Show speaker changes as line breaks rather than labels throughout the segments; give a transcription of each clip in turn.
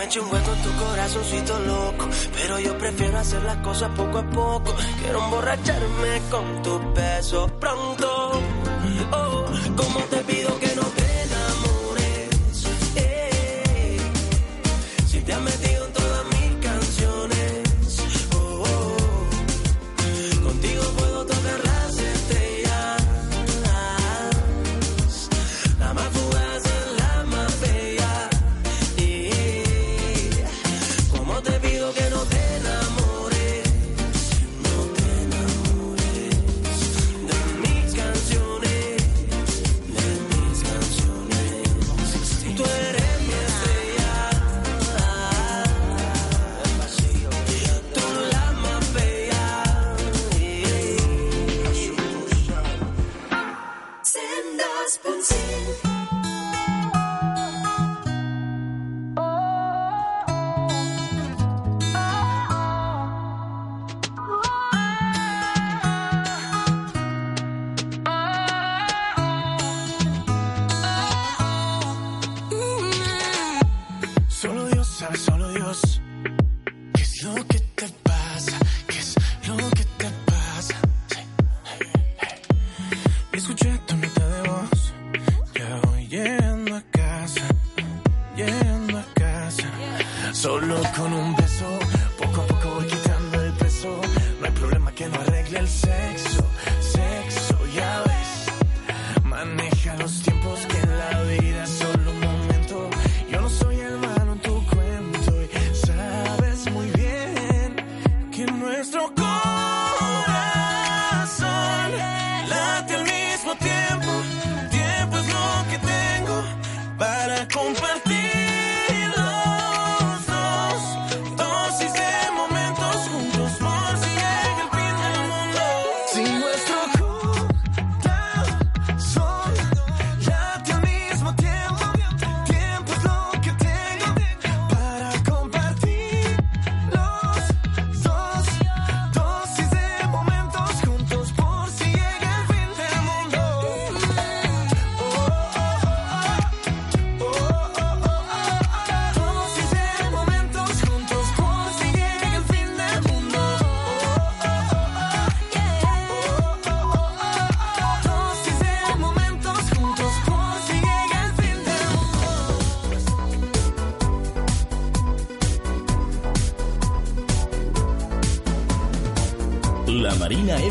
me eché un hueco en tu corazoncito loco. Pero yo prefiero hacer las cosas poco a poco. Quiero emborracharme con tu beso pronto. Oh, como te pido que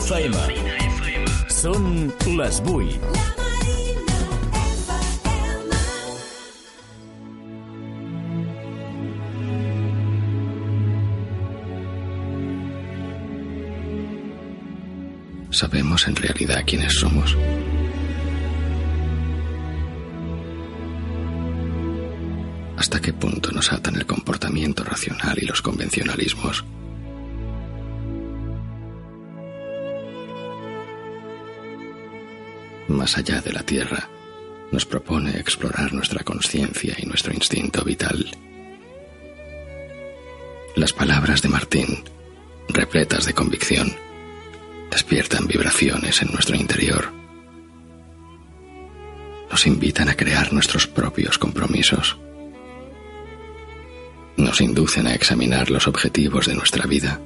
FM. Són les 8.
¿Sabemos en realidad quiénes somos? ¿Hasta qué punto nos atan el comportamiento racional y los convencionalismos? Allá de la Tierra, nos propone explorar nuestra conciencia y nuestro instinto vital. Las palabras de Martín, repletas de convicción, despiertan vibraciones en nuestro interior. Nos invitan a crear nuestros propios compromisos. Nos inducen a examinar los objetivos de nuestra vida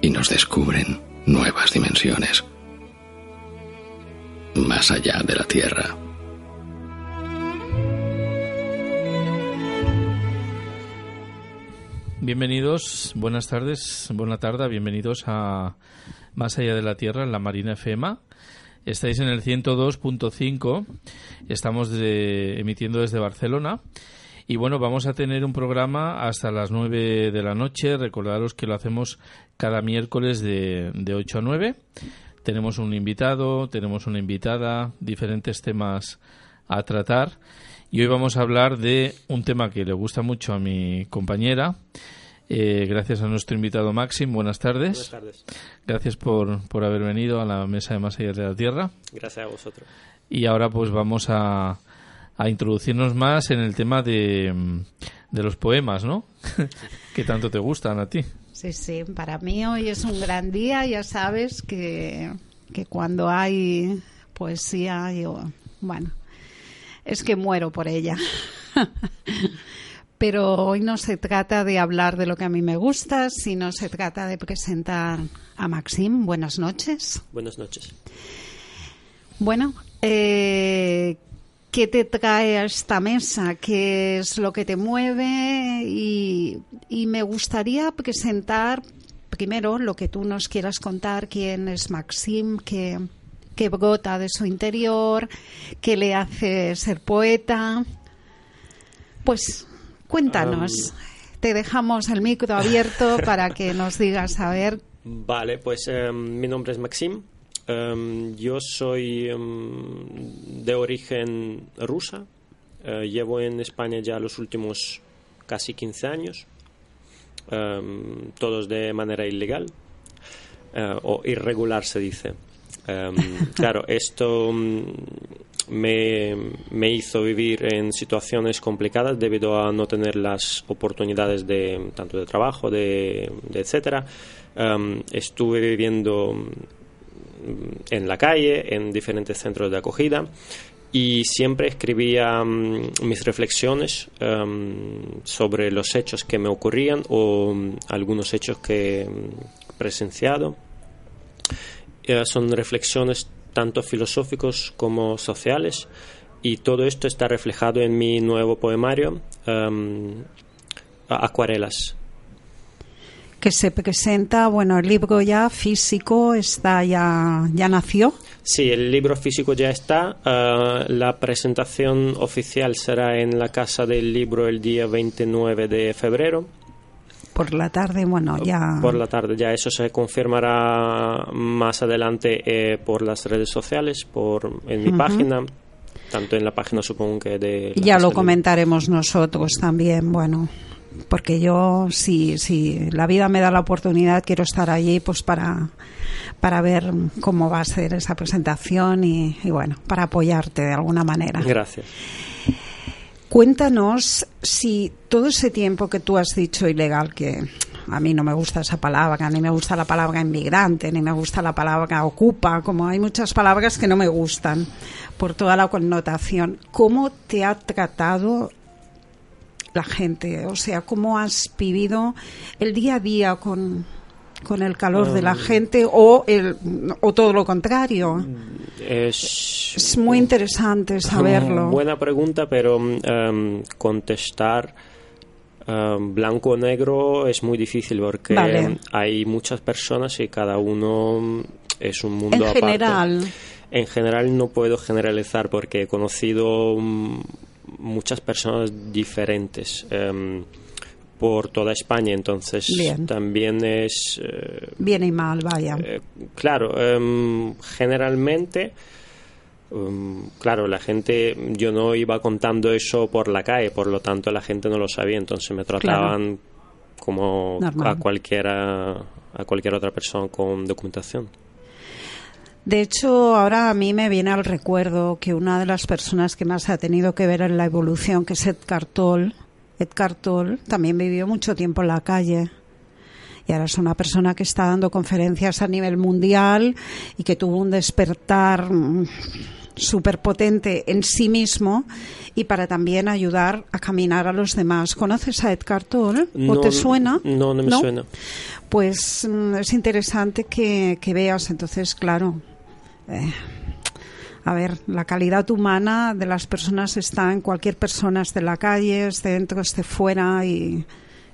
y nos descubren nuevas dimensiones más allá de la Tierra.
Bienvenidos, buenas tardes, buena tarde, bienvenidos a Más allá de la Tierra en la Marina FM. Estáis en el 102.5, estamos de- emitiendo desde Barcelona. Y bueno, vamos a tener un programa hasta las 9 de la noche. Recordaros que lo hacemos cada miércoles de, de 8 a 9. Tenemos un invitado, tenemos una invitada, diferentes temas a tratar. Y hoy vamos a hablar de un tema que le gusta mucho a mi compañera. Eh, gracias a nuestro invitado Maxim. Buenas tardes.
Buenas tardes.
Gracias por, por haber venido a la mesa de Más allá de la Tierra.
Gracias a vosotros.
Y ahora pues vamos a, a introducirnos más en el tema de, de los poemas, ¿no? que tanto te gustan a ti.
Sí, sí, para mí hoy es un gran día, ya sabes que, que cuando hay poesía, yo, bueno, es que muero por ella. Pero hoy no se trata de hablar de lo que a mí me gusta, sino se trata de presentar a Maxim. Buenas noches.
Buenas noches.
Bueno, eh, ¿qué te trae a esta mesa? ¿Qué es lo que te mueve? Y, y me gustaría presentar primero lo que tú nos quieras contar, quién es Maxim, qué, qué brota de su interior, qué le hace ser poeta. Pues cuéntanos. Te dejamos el micro abierto para que nos digas, a ver,
Vale, pues em, mi nombre es Maxim. Em, yo soy em, de origen rusa. Eh, llevo en España ya los últimos casi 15 años. Em, todos de manera ilegal. Eh, o irregular se dice. Claro, esto me, me hizo vivir en situaciones complicadas debido a no tener las oportunidades de tanto de trabajo, de, de etcétera. Estuve viviendo en la calle, en diferentes centros de acogida y siempre escribía mm, mis reflexiones em, sobre los hechos que me ocurrían o mm, algunos hechos que he presenciado. Eh, son reflexiones tanto filosóficos como sociales y todo esto está reflejado en mi nuevo poemario em, Acuarelas.
Que se presenta, bueno, el libro ya físico está ya, ya nació.
Sí, el libro físico ya está. Ah, la presentación oficial será en la Casa del Libro el día 29 de febrero.
Por la tarde, bueno, ya.
Por la tarde, ya eso se confirmará más adelante eh, por las redes sociales, por en mi página, tanto en la página supongo que de...
Ya lo comentaremos nosotros también, bueno, porque yo, si, si la vida me da la oportunidad, quiero estar allí pues para, para ver cómo va a ser esa presentación y, y bueno, para apoyarte de alguna manera.
Gracias.
Cuéntanos si todo ese tiempo que tú has dicho ilegal, que a mí no me gusta esa palabra, ni me gusta la palabra inmigrante, ni me gusta la palabra ocupa, como hay muchas palabras que no me gustan por toda la connotación, ¿cómo te ha tratado la gente? O sea, ¿cómo has vivido el día a día con, con el calor de la gente o, el, o todo lo contrario?
Es,
Es muy interesante saberlo.
Buena pregunta, pero mm, contestar em, blanco o negro es muy difícil porque
Vale.
hay muchas personas y cada uno mm, es un mundo
En
aparte.
general.
En general no puedo generalizar porque he conocido mm, muchas personas diferentes em, por toda España, entonces
Bien.
también es eh,
Bien y mal, vaya.
eh, claro, em, generalmente, em, claro, la gente, yo no iba contando eso por la calle, por lo tanto la gente no lo sabía, entonces me trataban como
Normal.
a cualquiera, a cualquier otra persona con documentación.
De hecho, ahora a mí me viene al recuerdo que una de las personas que más ha tenido que ver en la evolución, que es Edgar Toll, Edgar Toll también vivió mucho tiempo en la calle. Y ahora es una persona que está dando conferencias a nivel mundial y que tuvo un despertar súper potente en sí mismo y para también ayudar a caminar a los demás. ¿Conoces a Edgar Toll? ¿O
No,
te suena?
No, no me suena.
Pues mm, es interesante que, que veas, entonces, claro, eh, a ver, la calidad humana de las personas está en cualquier persona, esté en la calle, esté dentro, esté fuera y,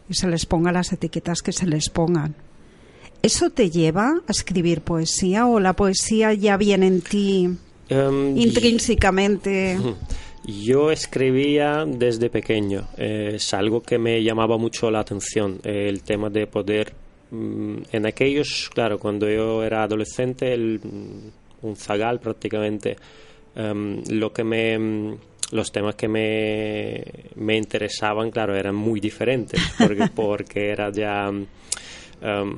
y se les ponga las etiquetas que se les pongan. ¿Eso te lleva a escribir poesía o la poesía ya viene en ti
Em,
intrínsecamente?
Yo escribía desde pequeño. Eh, es algo que me llamaba mucho la atención. eh, el tema de poder. mm, en aquellos, claro, cuando yo era adolescente, el, mm, un zagal prácticamente, em, lo que me. mm, los temas que me, me interesaban, claro, eran muy diferentes, porque, porque era ya. em,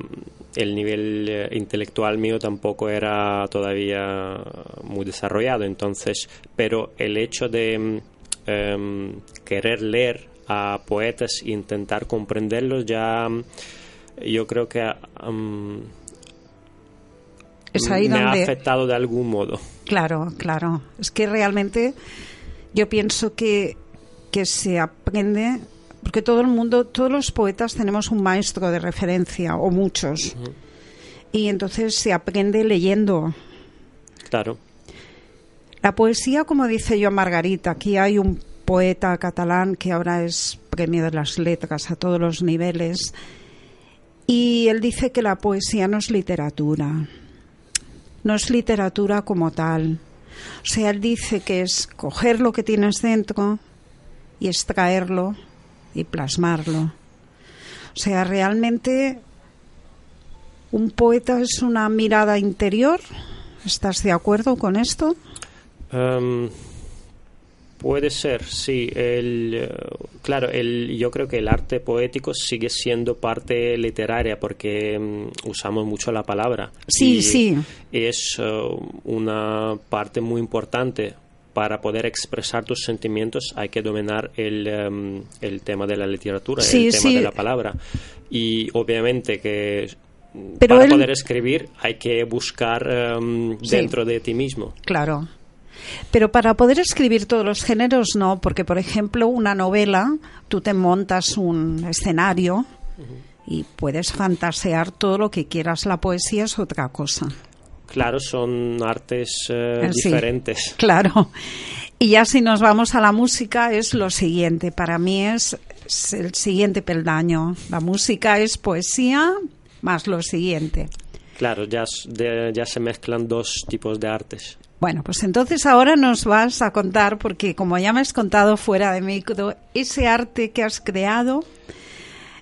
el nivel eh, intelectual mío tampoco era todavía muy desarrollado entonces pero el hecho de em, querer leer a poetas e intentar comprenderlos ya yo creo que
Es ahí
me ha
donde...
afectado de algún modo
Claro, claro. Es que realmente yo pienso que, que se aprende Porque todo el mundo, todos los poetas tenemos un maestro de referencia, o muchos. Y entonces se aprende leyendo.
Claro.
La poesía, como dice yo Margarita, aquí hay un poeta catalán que ahora es premio de las letras a todos los niveles, y él dice que la poesía no es literatura, no es literatura como tal. O sea, él dice que es coger lo que tienes dentro y extraerlo y plasmarlo. O sea, realmente un poeta es una mirada interior. ¿Estás de acuerdo con esto?
Em, puede ser, sí. El, eh, claro, el, yo creo que el arte poético sigue siendo parte literaria porque em, usamos mucho la palabra.
Sí,
Y
sí.
Es eh, una parte muy importante. Para poder expresar tus sentimientos hay que dominar el, em, el tema de la literatura,
Sí,
el tema
sí.
de la palabra. Y obviamente que
Pero
para
él-
poder escribir hay que buscar em,
Sí.
dentro de ti mismo.
Claro. Pero para poder escribir todos los géneros no, porque por ejemplo una novela, tú te montas un escenario y puedes fantasear todo lo que quieras. La poesía es otra cosa.
Claro, son artes eh,
Eh, sí.
diferentes.
Claro. Y ya si nos vamos a la música es lo siguiente. Para mí es, es el siguiente peldaño. La música es poesía más lo siguiente.
Claro, ya se mezclan dos tipos de artes.
Bueno, pues entonces ahora nos vas a contar, porque como ya me has contado fuera de micro, ese arte que has creado,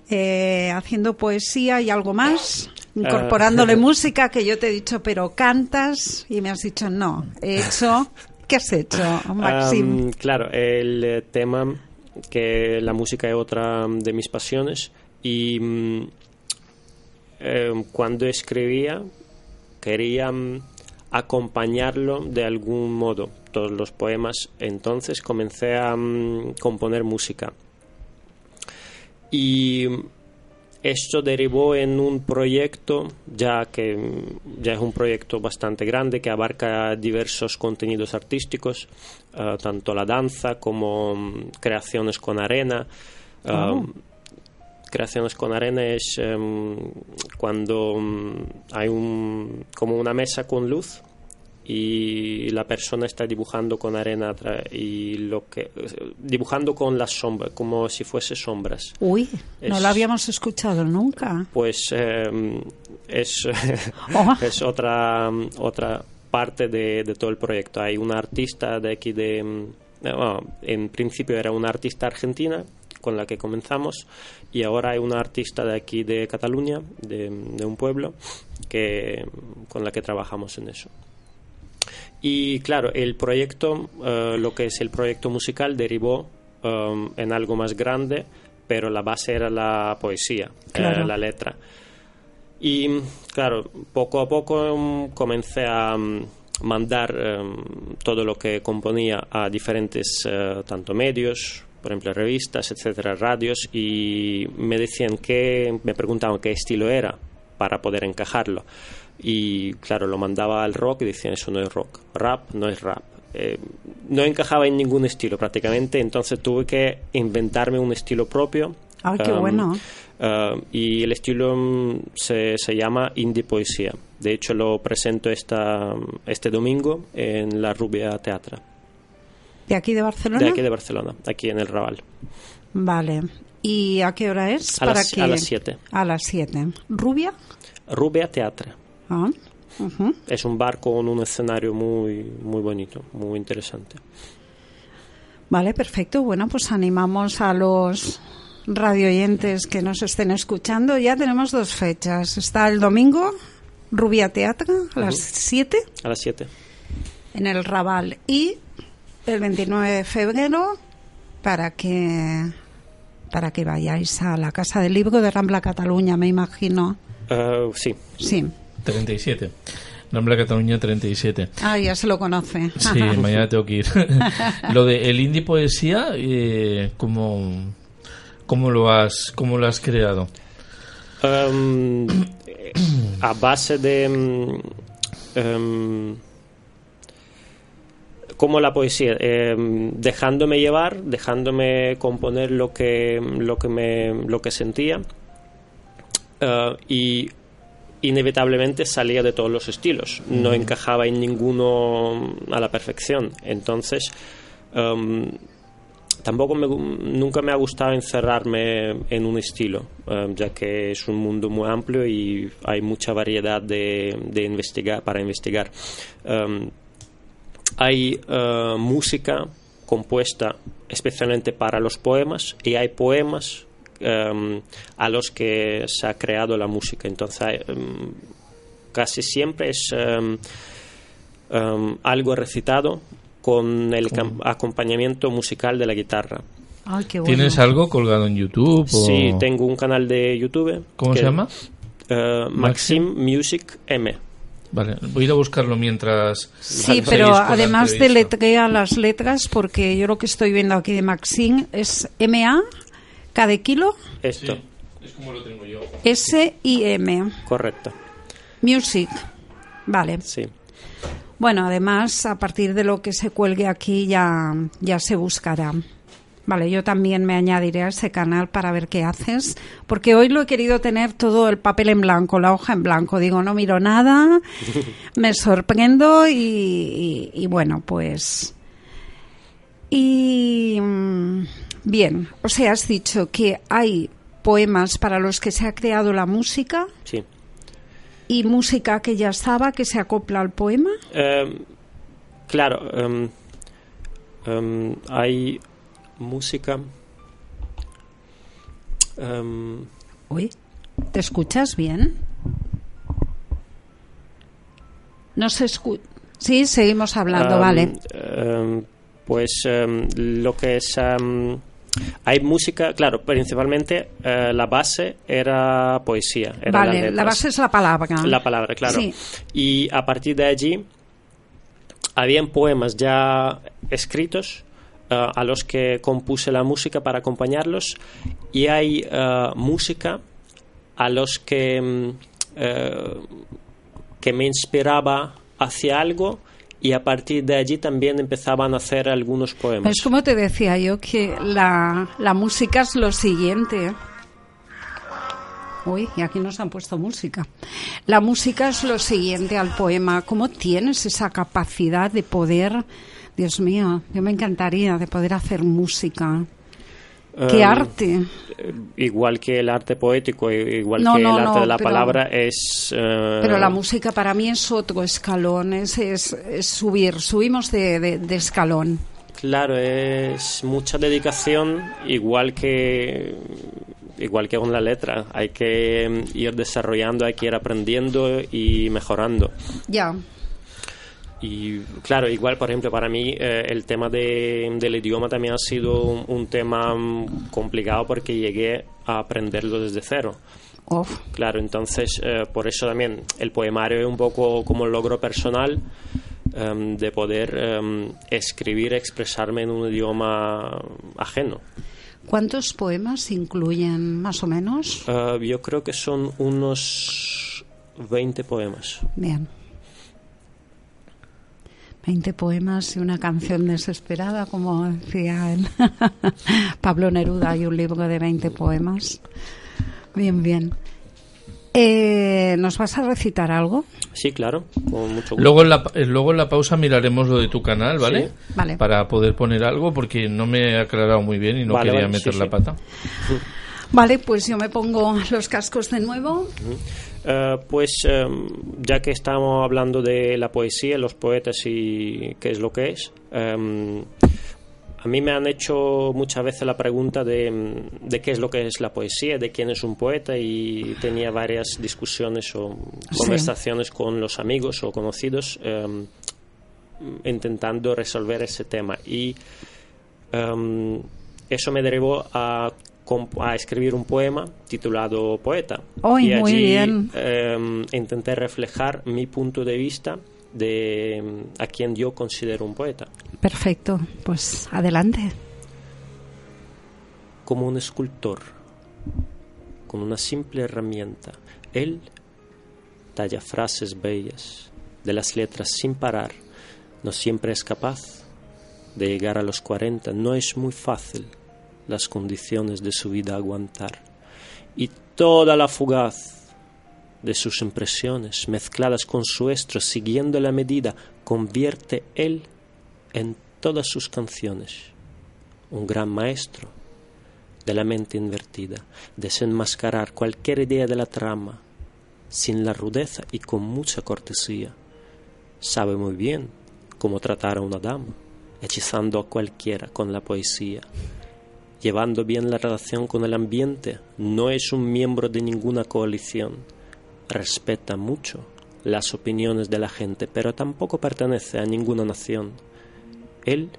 eh, haciendo poesía y algo más, incorporándole música, que yo te he dicho, pero cantas, y me has dicho, no, he hecho... ¿Qué has hecho, Maxim?
Claro, el eh, tema que la música es otra de mis pasiones y mm, eh, cuando escribía quería mm, acompañarlo de algún modo, todos los poemas. Entonces comencé a mm, componer música. Y esto derivó en un proyecto, ya que mm, ya es un proyecto bastante grande que abarca diversos contenidos artísticos, eh, tanto la danza como mm, creaciones con arena.
Oh.
Creaciones con arena es em, cuando mm, hay un, como una mesa con luz y la persona está dibujando con arena y lo que dibujando con las sombras como si fuese sombras
Uy, no lo habíamos escuchado nunca.
pues eh, es,
Oh.
es otra otra parte de, de todo el proyecto hay una artista de aquí de eh, bueno, en principio era una artista argentina con la que comenzamos y ahora hay una artista de aquí de Cataluña de, de un pueblo que con la que trabajamos en eso y claro, el proyecto, eh, lo que es el proyecto musical, derivó um, en algo más grande, pero la base era la poesía, eh, la letra. Y claro, poco a poco um, comencé a um, mandar um, todo lo que componía a diferentes eh, tanto medios, por ejemplo revistas, etcétera, radios, y me decían que, me preguntaban qué estilo era para poder encajarlo. Y claro, lo mandaba al rock y decían eso no es rock, rap no es rap. Eh, no encajaba en ningún estilo prácticamente, entonces tuve que inventarme un estilo propio.
Ah, qué
Um,
bueno.
Uh, y el estilo mm, se, se llama indie poesía. De hecho, lo presento esta, este domingo en la Rubia Teatra,
¿De aquí de Barcelona?
de aquí de Barcelona, aquí en el Raval.
Vale. ¿Y a qué hora es?
A
Para
las-
que-
a las siete.
A las 7. ¿Rubia?
Rubia Teatra.
Ah.
Es un bar con un escenario muy, muy bonito, muy interesante.
Vale, perfecto. Bueno, pues animamos a los radioyentes que nos estén escuchando. Ya tenemos dos fechas. Está el domingo, Rubia Teatra, a las 7
A las 7.
en el Raval. Y el 29 de febrero para que para que vayáis a la Casa del Libro de Rambla Cataluña, me imagino.
Uh, sí,
Sí.
37. Nombre Cataluña 37.
Ah, ya se lo conoce.
Sí, mañana tengo que ir. lo de el indie poesía, eh, ¿cómo, cómo lo has cómo lo has creado?
Um, eh, a base de em, como la poesía, eh, dejándome llevar, dejándome componer lo que, lo que, me, lo que sentía eh, y inevitablemente salía de todos los estilos, no encajaba en ninguno a la perfección. Entonces, em, tampoco me, nunca me ha gustado encerrarme en un estilo, em, ya que es un mundo muy amplio y hay mucha variedad de, de investigar para investigar. Em, hay eh, música compuesta especialmente para los poemas y hay poemas em, a los que se ha creado la música. Entonces, hay, em, casi siempre es em, algo recitado con el acompañamiento musical de la guitarra.
Ay, qué bueno.
¿Tienes algo colgado en YouTube? o-
Sí, tengo un canal de YouTube.
¿Cómo
que-
se llama?
eh, Maxim Music M.
Vale, voy a ir a buscarlo mientras...
Sí, pero además
entrevista.
deletrea las letras porque yo lo que estoy viendo aquí de Maxim es MA, de kilo,
Esto,
Es como lo tengo yo.
S y M.
correcto.
Music. Vale.
Sí.
Bueno, además, a partir de lo que se cuelgue aquí ya, ya se buscará. Vale, yo también me añadiré a ese canal para ver qué haces, porque hoy lo he querido tener todo el papel en blanco, la hoja en blanco. Digo, no miro nada, me sorprendo y, y- y bueno, pues... Y mm, bien, o sea, has dicho que hay poemas para los que se ha creado la música
Sí.
y música que ya estaba, que se acopla al poema.
Em, claro, em, em, hay música. em,
Uy, ¿te escuchas bien? No se escucha. Sí, seguimos hablando,
em,
vale.
em, pues lo que es. hay música, claro, principalmente eh, la base era poesía.
Vale, la base es la palabra.
La palabra, claro.
Sí.
Y a partir de allí habían poemas ya escritos eh, a los que compuse la música para acompañarlos y hay eh, música a los que mm, eh, que me inspiraba hacia algo y a partir de allí también empezaban a hacer algunos poemas.
Es como te decía yo que la, la música es lo siguiente. Uy, y aquí nos han puesto música. La música es lo siguiente al poema. ¿Cómo tienes esa capacidad de poder, Dios mío, yo me encantaría de poder hacer música? ¡Qué
Em,
arte!
eh, Igual que el arte poético, igual
No,
que
no,
el arte
no,
de la
pero-
palabra es... eh,
Pero la música para mí es otro escalón, es, es, es subir, subimos de, de- de escalón.
Claro, es mucha dedicación, igual que igual que con la letra. Hay que mm, ir desarrollando, hay que ir aprendiendo y mejorando.
Ya,
Y claro, igual, por ejemplo, para mí eh, el tema de- del idioma también ha sido un, un tema mm, complicado porque llegué a aprenderlo desde cero.
Uf,
Claro, entonces eh, por eso también el poemario es un poco como un logro personal em, de poder em, escribir, expresarme en un idioma ajeno.
¿cuántos poemas incluyen más o menos?
Eh, yo creo que son unos 20 poemas.
Bien. 20 poemas y una canción desesperada, como decía el Pablo Neruda, hay un libro de 20 poemas. Bien, bien. Eh, ¿Nos vas a recitar algo?
Sí, claro, con mucho gusto.
Luego en, la, eh, luego en la pausa miraremos lo de tu canal, ¿vale?
Sí.
Vale.
Para poder poner algo, porque no me he aclarado muy bien y no
Vale,
quería
vale,
meter
sí,
la
sí.
pata.
Vale, pues yo me pongo los cascos de nuevo.
Eh, pues em, ya que estamos hablando de la poesía, los poetas y qué es lo que es, em, a mí me han hecho muchas veces la pregunta de, em, de qué es lo que es la poesía, de quién es un poeta y tenía varias discusiones o conversaciones con los amigos o conocidos intentando resolver ese tema. Y eso me derivó a, a escribir un poema titulado Poeta.
¡Ay,
y
muy
allí
bien!
em, intenté reflejar mi punto de vista de em, a quien yo considero un poeta.
Perfecto, pues adelante.
Como un escultor, con una simple herramienta, él talla frases bellas de las letras sin parar. No siempre es capaz de llegar a los 40, no es muy fácil las condiciones de su vida aguantar. Y toda la fugaz de sus impresiones, mezcladas con su estro, siguiendo la medida, convierte él en todas sus canciones. Un gran maestro de la mente invertida, desenmascarar cualquier idea de la trama, sin la rudeza y con mucha cortesía. Sabe muy bien cómo tratar a una dama, hechizando a cualquiera con la poesía. Llevando bien la relación con el ambiente, no es un miembro de ninguna coalición. Respeta mucho las opiniones de la gente, pero tampoco pertenece a ninguna nación. Él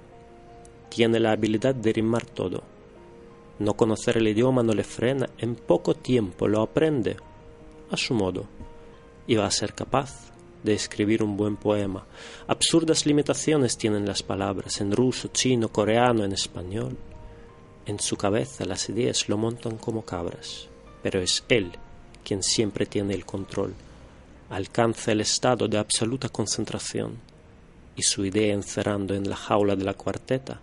tiene la habilidad de rimar todo. No conocer el idioma no le frena, en poco tiempo lo aprende a su modo y va a ser capaz de escribir un buen poema. Absurdas limitaciones tienen las palabras en ruso, chino, coreano, en español. En su cabeza las ideas lo montan como cabras, pero es él quien siempre tiene el control. Alcanza el estado de absoluta concentración y su idea encerrando en la jaula de la cuarteta,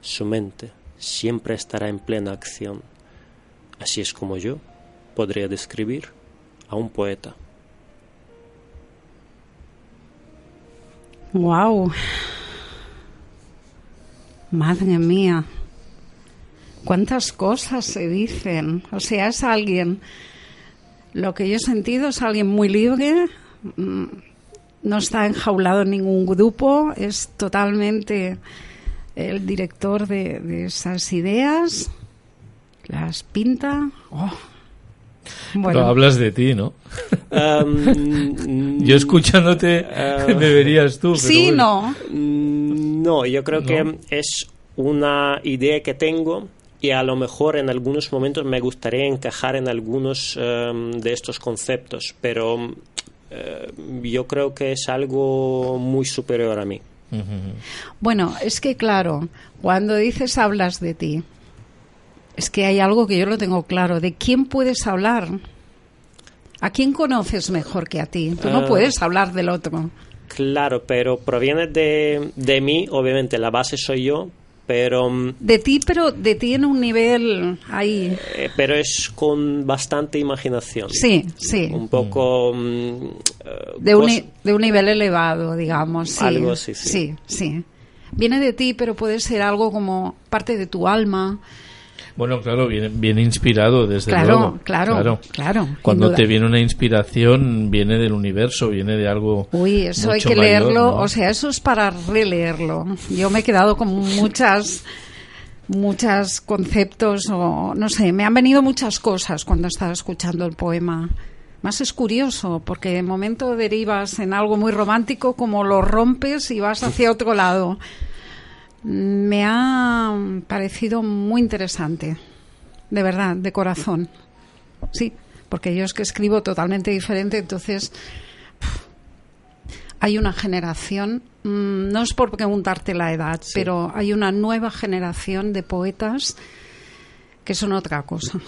su mente siempre estará en plena acción. Así es como yo podría describir a un poeta.
Wow. Madre mía. Cuántas cosas se dicen. O sea, es alguien, lo que yo he sentido es alguien muy libre, mm, no está enjaulado en ningún grupo, es totalmente el director de, de esas ideas, las pinta. Oh.
Bueno. Pero hablas de ti, ¿no?
Um,
yo escuchándote me verías tú. Pero
sí,
bueno.
no.
Mm, No, yo creo
No.
que es una idea que tengo y a lo mejor en algunos momentos me gustaría encajar en algunos em, de estos conceptos, pero eh, yo creo que es algo muy superior a mí.
Bueno, es que claro, cuando dices hablas de ti, es que hay algo que yo lo tengo claro. ¿De quién puedes hablar? ¿A quién conoces mejor que a ti? Tú no
Ah.
puedes hablar del otro.
Claro, pero proviene de, de mí, obviamente la base soy yo, pero, mm,
De ti, pero de ti en un nivel ahí.
eh, pero es con bastante imaginación.
Sí, sí.
Un poco... mm, eh,
De un, de un nivel elevado, digamos. Sí.
Algo así, sí.
Sí, sí. Viene de ti, pero puede ser algo como parte de tu alma.
Bueno, claro, viene, viene inspirado desde
Claro,
luego.
claro, claro, sin
Cuando te viene una inspiración, viene del universo, viene de algo.
Uy, eso hay que
mayor,
leerlo,
¿no?
o sea, eso es para releerlo. Yo me he quedado con muchas muchos conceptos o no sé, me han venido muchas cosas cuando estaba escuchando el poema. Más es curioso, porque de momento derivas en algo muy romántico, como lo rompes y vas hacia otro lado. Me ha parecido muy interesante, de verdad, de corazón. Sí, porque yo es que escribo totalmente diferente, entonces hay una generación, mm, no es por preguntarte la edad, pero hay una nueva generación de poetas que son otra cosa.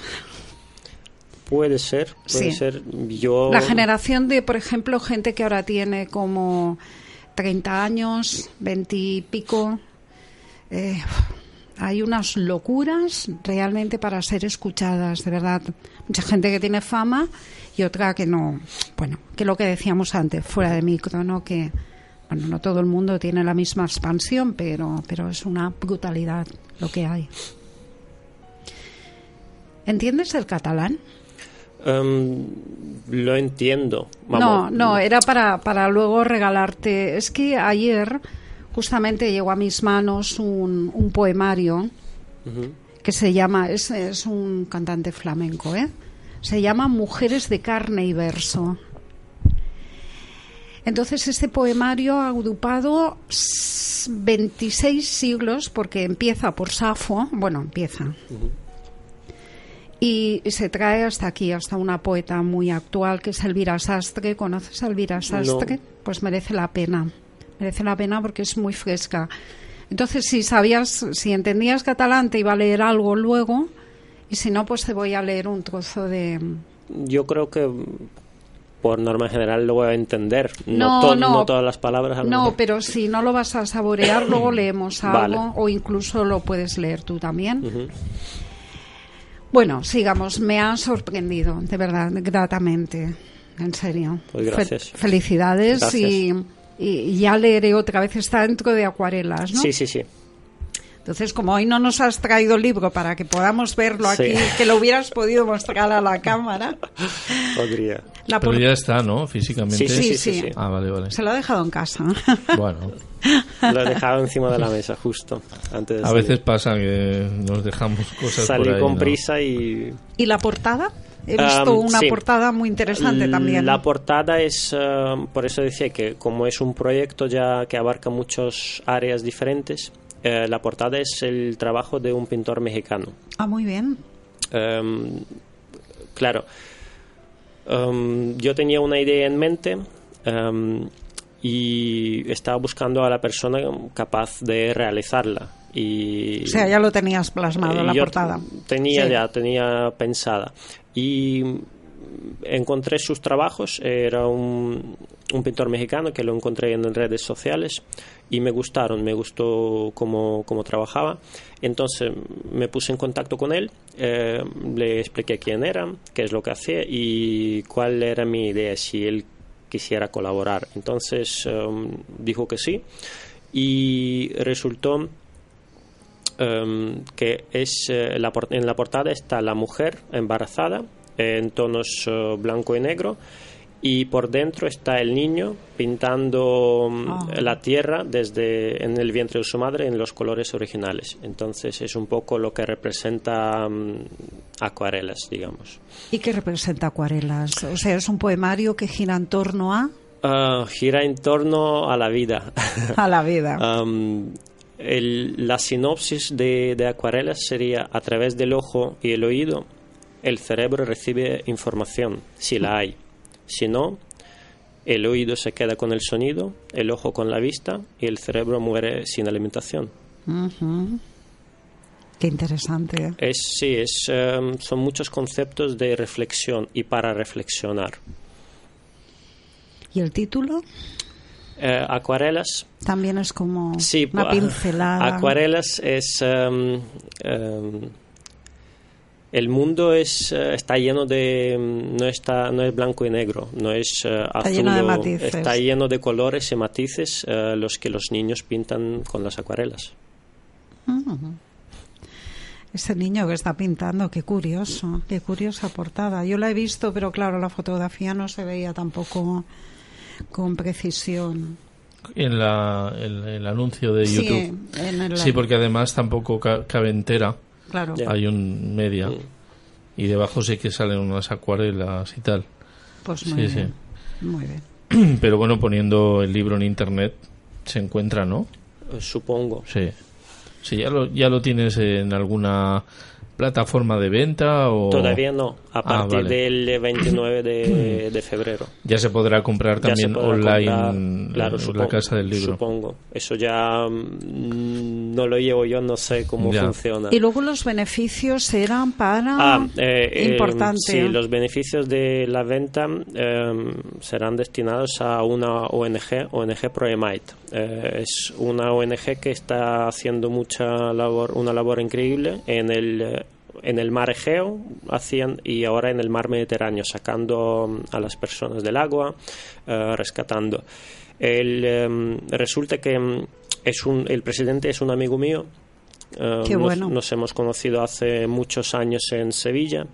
Puede ser, puede
Sí.
ser. Yo...
La generación de, por ejemplo, gente que ahora tiene como 30 años, 20 y pico. Eh, hay unas locuras realmente para ser escuchadas, de verdad. Mucha gente que tiene fama y otra que no. Bueno, que lo que decíamos antes, fuera de micro, ¿no? Que, bueno, no todo el mundo tiene la misma expansión, pero, pero es una brutalidad lo que hay. ¿Entiendes el catalán?
Em, lo entiendo.
No, no, era para, para luego regalarte. Es que ayer justamente llegó a mis manos un, un poemario que se llama, es, es un cantante flamenco, ¿eh? Se llama Mujeres de carne y verso. Entonces este poemario ha agrupado s- 26 siglos porque empieza por Safo, bueno, empieza. Y se trae hasta aquí, hasta una poeta muy actual que es Elvira Sastre. ¿Conoces a Elvira Sastre? Pues merece la pena. Merece la pena porque es muy fresca. Entonces, si sabías, si entendías catalán, te iba a leer algo luego. Y si no, pues te voy a leer un trozo de.
Yo creo que por norma general lo voy a entender.
No,
to-
no.
todas las palabras.
No,
mejor.
pero si no lo vas a saborear, luego leemos algo
Vale.
o incluso lo puedes leer tú también. Bueno, sigamos. Me ha sorprendido, de verdad, gratamente. En serio.
Pues gracias.
Fe- felicidades
Gracias.
Y, y ya leeré otra vez. Está dentro de acuarelas, ¿no?
Sí, sí, sí.
Entonces, como hoy no nos has traído el libro para que podamos verlo
Sí.
aquí, que lo hubieras podido mostrar a la cámara.
Podría.
La
Pero ya está, ¿no? Físicamente.
Sí, sí, sí,
Sí,
sí,
sí.
sí.
Ah, vale, vale.
Se lo ha dejado en casa.
Bueno,
Lo he dejado encima de la mesa justo antes de
a
salir.
veces pasa que nos dejamos cosas
Salí
por ahí,
con
¿no?
prisa y
¿Y la portada? He visto
Um,
una
sí.
portada muy interesante también.
La portada es, eh, por eso decía que como es un proyecto ya que abarca muchas áreas diferentes, eh, la portada es el trabajo de un pintor mexicano.
Ah, muy bien.
Em, claro, em, yo tenía una idea en mente y estaba buscando a la persona capaz de realizarla. Y
O sea, ya lo tenías plasmado,
eh,
la portada.
Tenía
Sí.
ya, tenía pensada. Y encontré sus trabajos, era un, un pintor mexicano que lo encontré en redes sociales y me gustaron, me gustó cómo, cómo trabajaba. Entonces me puse en contacto con él, eh, le expliqué quién era, qué es lo que hacía y cuál era mi idea, si él quisiera colaborar. Entonces em, dijo que sí y resultó em, que es eh, la en la portada está la mujer embarazada en tonos eh, blanco y negro y por dentro está el niño pintando mm,
Ah.
la tierra desde en el vientre de su madre en los colores originales entonces es un poco lo que representa mm, acuarelas digamos
¿Y qué representa acuarelas? O sea, es un poemario que gira en torno a,
Ah, gira en torno a la vida
a la vida.
el- la sinopsis de, de acuarelas sería a través del ojo y el oído el cerebro recibe información si la hay si no el oído se queda con el sonido el ojo con la vista y el cerebro muere sin alimentación.
Qué interesante. ¿eh?
es sí es em, son muchos conceptos de reflexión y para reflexionar
¿Y el título?
Eh, acuarelas
También es como
Sí,
una
pu-
pincelada.
Acuarelas es. em, em, el mundo es eh, está lleno de em, no está no es blanco y negro no es eh, azul
lleno de matices.
está lleno de colores y matices eh, los que los niños pintan con las acuarelas
Ese niño que está pintando, qué curioso, qué curiosa portada. Yo la he visto, pero claro, la fotografía no se veía tampoco con precisión.
En la, el, el anuncio de
Sí,
YouTube.
en el-
Sí, porque además tampoco ca- cabe entera.
Claro.
Hay un media.
Mm.
Y debajo sí que salen unas acuarelas y tal.
Pues muy
Sí,
bien. Muy bien.
Pero bueno, poniendo el libro en internet se encuentra, ¿no?
Eh, supongo
Sí. Sí, ya lo, ya lo tienes en alguna plataforma de venta o...
todavía no a
Ah,
partir
vale.
del 29 de, de febrero
Ya se podrá comprar también
podrá
online
comprar, claro,
en
supongo,
la casa del libro.
Supongo. Eso ya mm, no lo llevo yo, no sé cómo
Ya.
funciona.
Y luego los beneficios eran para...
Ah, eh, eh,
importante.
sí, los beneficios de la venta eh, serán destinados a una ONG, ONG Proemite. Eh, es una ONG que está haciendo mucha labor, una labor increíble en el en el mar Egeo hacían y ahora en el mar Mediterráneo sacando mm, a las personas del agua eh, rescatando el, em, resulta que mm, es un, el presidente es un amigo mío eh,
Qué bueno.
nos hemos conocido hace muchos años en Sevilla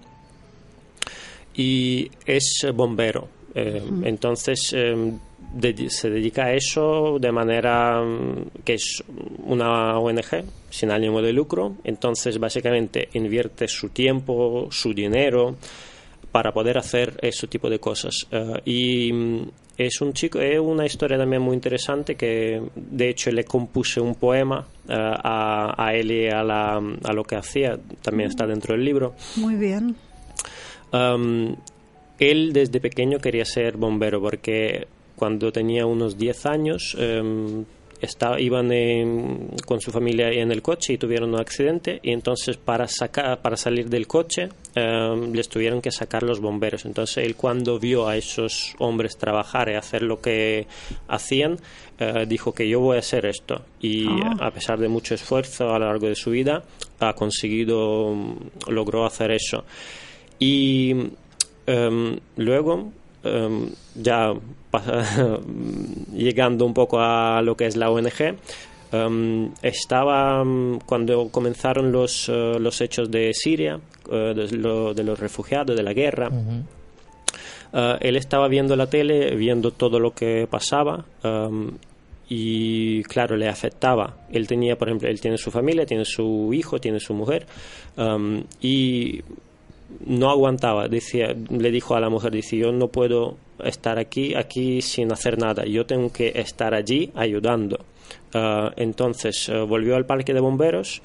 y es bombero. Eh, Entonces eh, de- se dedica a eso de manera mm, que es una ONG sin ánimo de lucro. Entonces básicamente invierte su tiempo, su dinero para poder hacer ese tipo de cosas. Eh, y mm, es un chico, es una historia también muy interesante que de hecho le compuse un poema eh, a, a él y a, la- a lo que hacía, también está dentro del libro.
Muy bien.
Um, él desde pequeño quería ser bombero porque cuando tenía unos 10 años em, iban en- con su familia en el coche y tuvieron un accidente y entonces para sacar para salir del coche eh, les tuvieron que sacar los bomberos. Entonces él cuando vio a esos hombres trabajar y hacer lo que hacían, eh, dijo que yo voy a hacer esto. Y
Ah.
a pesar de mucho esfuerzo a lo largo de su vida, ha conseguido, logró hacer eso. Y em, luego, em, ya llegando un poco a lo que es la ONG, em, estaba mm, cuando comenzaron los, eh, los hechos de Siria, eh, de, lo- de los refugiados, de la guerra. Eh, él estaba viendo la tele, viendo todo lo que pasaba em, y claro, le afectaba. Él tenía, por ejemplo, él tiene su familia, tiene su hijo, tiene su mujer em, y no aguantaba. Decía, le dijo a la mujer, dice, yo no puedo estar aquí, aquí sin hacer nada. Yo tengo que estar allí ayudando. Eh, entonces eh, volvió al parque de bomberos,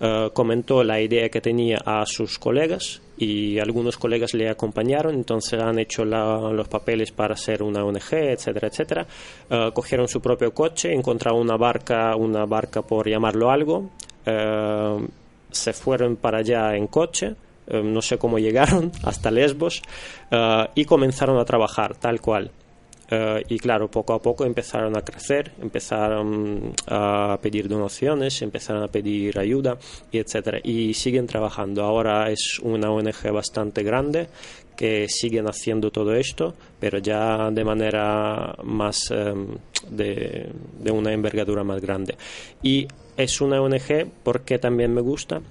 eh, comentó la idea que tenía a sus colegas y algunos colegas le acompañaron, entonces han hecho los papeles para ser una ONG, etcétera, etcétera. Eh, cogieron su propio coche, encontraron una barca, una barca por llamarlo algo, se fueron para allá en coche, eh, no sé cómo llegaron hasta Lesbos eh, y comenzaron a trabajar tal cual. Eh, y claro, poco a poco empezaron a crecer, empezaron a pedir donaciones, empezaron a pedir ayuda, y etcétera. Y siguen trabajando. Ahora es una ONG bastante grande que siguen haciendo todo esto, pero ya de manera más em, de, de una envergadura más grande. Y es una ONG porque también me gusta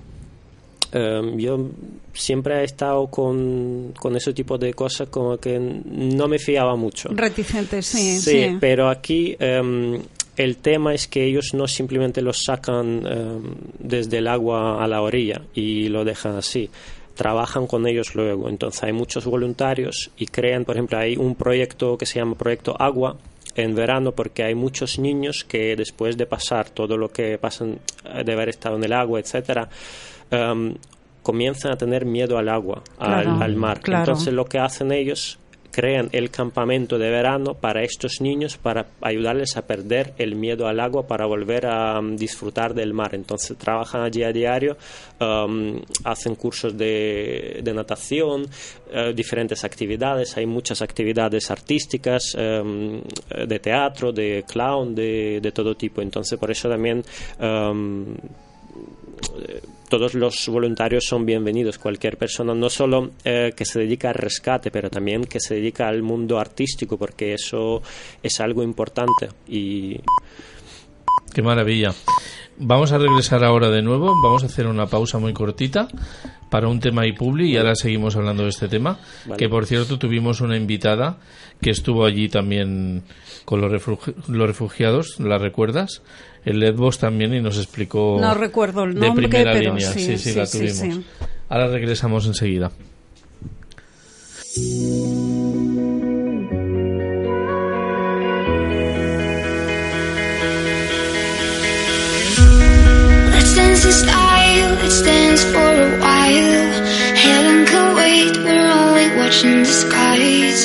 Um, yo siempre he estado con, con ese tipo de cosas como que no me fiaba mucho.
Reticente, sí,
Sí,
sí.
pero aquí em, el tema es que ellos no simplemente los sacan em, desde el agua a la orilla y lo dejan así. Trabajan con ellos luego. Entonces hay muchos voluntarios y crean, por ejemplo, hay un proyecto que se llama Proyecto Agua en verano porque hay muchos niños que después de pasar todo lo que pasan de haber estado en el agua, etcétera, em, comienzan a tener miedo al agua, al-
Claro,
al, mar.
claro.
Entonces lo que hacen ellos crean el campamento de verano para estos niños para ayudarles a perder el miedo al agua para volver a um, disfrutar del mar entonces trabajan allí a diario um, hacen cursos de, de natación eh, diferentes actividades hay muchas actividades artísticas um, de teatro de clown de, de todo tipo entonces por eso también um, todos los voluntarios son bienvenidos. Cualquier persona, no solo eh, que se dedica al rescate, pero también que se dedica al mundo artístico, porque eso es algo importante. Y
Qué maravilla. Vamos a regresar ahora de nuevo. Vamos a hacer una pausa muy cortita para un tema y publi y ahora seguimos hablando de este tema.
Vale.
Que por cierto tuvimos una invitada que estuvo allí también con los refugiados, ¿la recuerdas? El Ledbos también y nos explicó
No recuerdo el
de
nombre,
primera
pero
línea.
sí,
Sí, sí,
sí,
la tuvimos.
sí.
Ahora regresamos enseguida.
Let's dance in style, let's dance for a while. Heaven can wait, we're only watching the skies.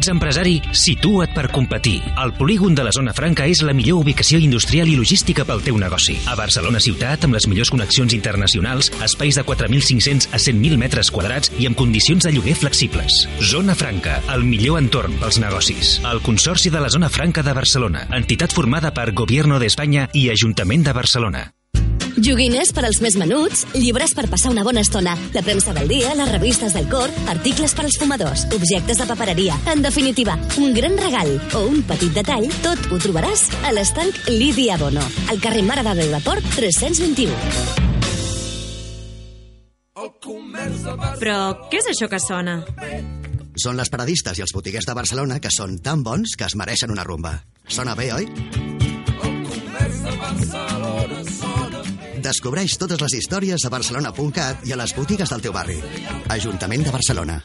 Ets empresari, situa't per competir. El polígon de la Zona Franca és la millor ubicació industrial i logística pel teu negoci. A Barcelona ciutat, amb les millors connexions internacionals, espais de 4.500 a 100.000 metres quadrats i amb condicions de lloguer flexibles. Zona Franca, el millor entorn pels negocis. El Consorci de la Zona Franca de Barcelona, entitat formada per Gobierno d'Espanya i Ajuntament de Barcelona.
Joguines per als més menuts, llibres per passar una bona estona, la premsa del dia, les revistes del cor, articles per als fumadors, objectes de papereria. En definitiva, un gran regal o un petit detall, tot ho trobaràs a l'estanc Lídia Bono, al carrer Mare de Déu de Port 321.
Però què és això que sona?
Són les paradistes i els botiguers de Barcelona que són tan bons que es mereixen una rumba. Sona bé, oi? Descobreix totes les històries a barcelona.cat i a les botigues del teu barri. Ajuntament de Barcelona.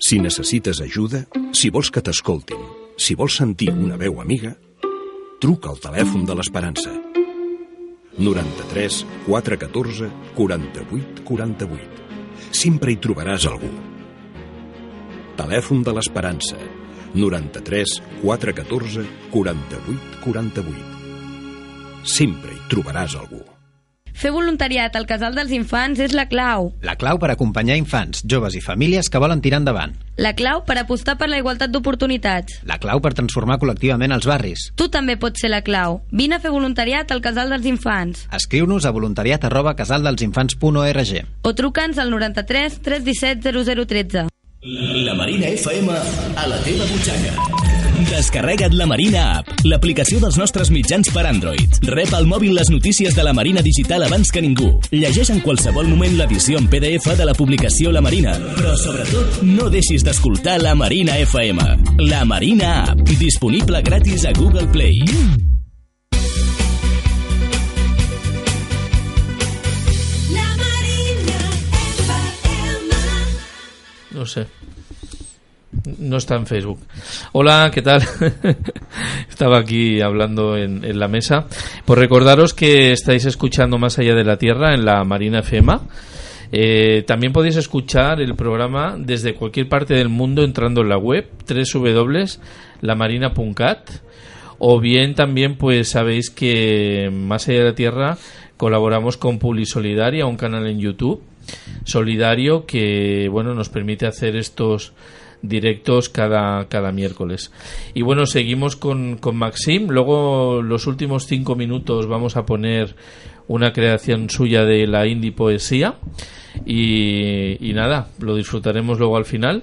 Si necessites ajuda, si vols que t'escoltin, si vols sentir una veu amiga, truca al telèfon de l'Esperança. 93 414 48 48. Sempre hi trobaràs algú. Telèfon de l'Esperança. 93 414 48 48. Sempre hi trobaràs algú.
Fer voluntariat al Casal dels Infants és la clau.
La clau per acompanyar infants, joves i famílies que volen tirar endavant.
La clau per apostar per la igualtat d'oportunitats.
La clau per transformar col·lectivament els barris.
Tu també pots ser la clau. Vine a fer voluntariat al Casal dels Infants.
Escriu-nos a voluntariat arroba casaldelsinfants.org
O truca'ns al 93 317 0013.
La Marina FM a la teva butxaca. Descarrega't la Marina App, l'aplicació dels nostres mitjans per Android. Rep al mòbil les notícies de la Marina Digital abans que ningú. Llegeix en qualsevol moment l'edició en PDF de la publicació La Marina. Però, sobretot, no deixis d'escoltar la Marina FM. La Marina App, disponible gratis a Google Play.
No sé. No está en Facebook. Hola, ¿qué tal? Estaba aquí hablando en, la mesa. Pues recordaros que estáis escuchando Más allá de la Tierra en la Marina FEMA. Eh, también podéis escuchar el programa desde cualquier parte del mundo entrando en la web www.lamarina.cat o bien también pues sabéis que Más allá de la Tierra colaboramos con Publisolidaria, un canal en YouTube solidario que bueno nos permite hacer estos directos cada, cada miércoles. Y bueno, seguimos con, con Maxim. Luego, los últimos cinco minutos, vamos a poner una creación suya de la indie poesía. Y, nada, lo disfrutaremos luego al final.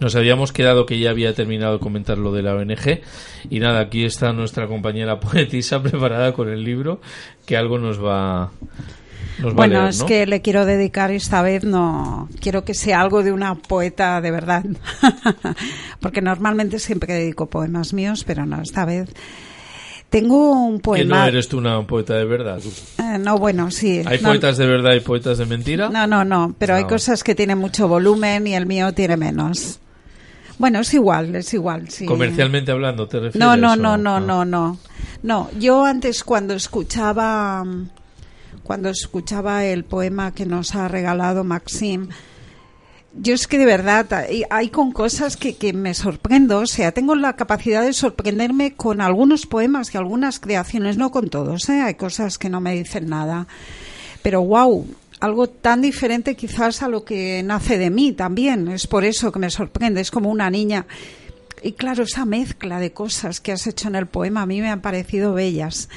Nos habíamos quedado que ya había terminado de comentar lo de la ONG. Y nada, aquí está nuestra compañera poetisa preparada con el libro que algo nos va, nos
Bueno,
leer,
es que le quiero dedicar esta vez, no quiero que sea algo de una poeta de verdad, porque normalmente siempre que dedico poemas míos, pero no, esta vez tengo un poema.
no eres tú una poeta de verdad.
Eh, no, bueno, sí.
¿Hay
no,
poetas de verdad y poetas de mentira?
No, no, no, pero hay
Ah.
cosas que tienen mucho volumen y el mío tiene menos. Bueno, es igual, es igual, sí.
Comercialmente hablando, ¿te refieres?
No, no, no, no,
ah.
no, no. No, yo antes cuando escuchaba cuando escuchaba el poema que nos ha regalado Maxim, yo es que de verdad hay, con cosas que, que me sorprendo, o sea, tengo la capacidad de sorprenderme con algunos poemas y algunas creaciones, no con todos, ¿eh? hay cosas que no me dicen nada, pero wow, algo tan diferente quizás a lo que nace de mí también, es por eso que me sorprende, es como una niña. Y claro, esa mezcla de cosas que has hecho en el poema a mí me han parecido bellas.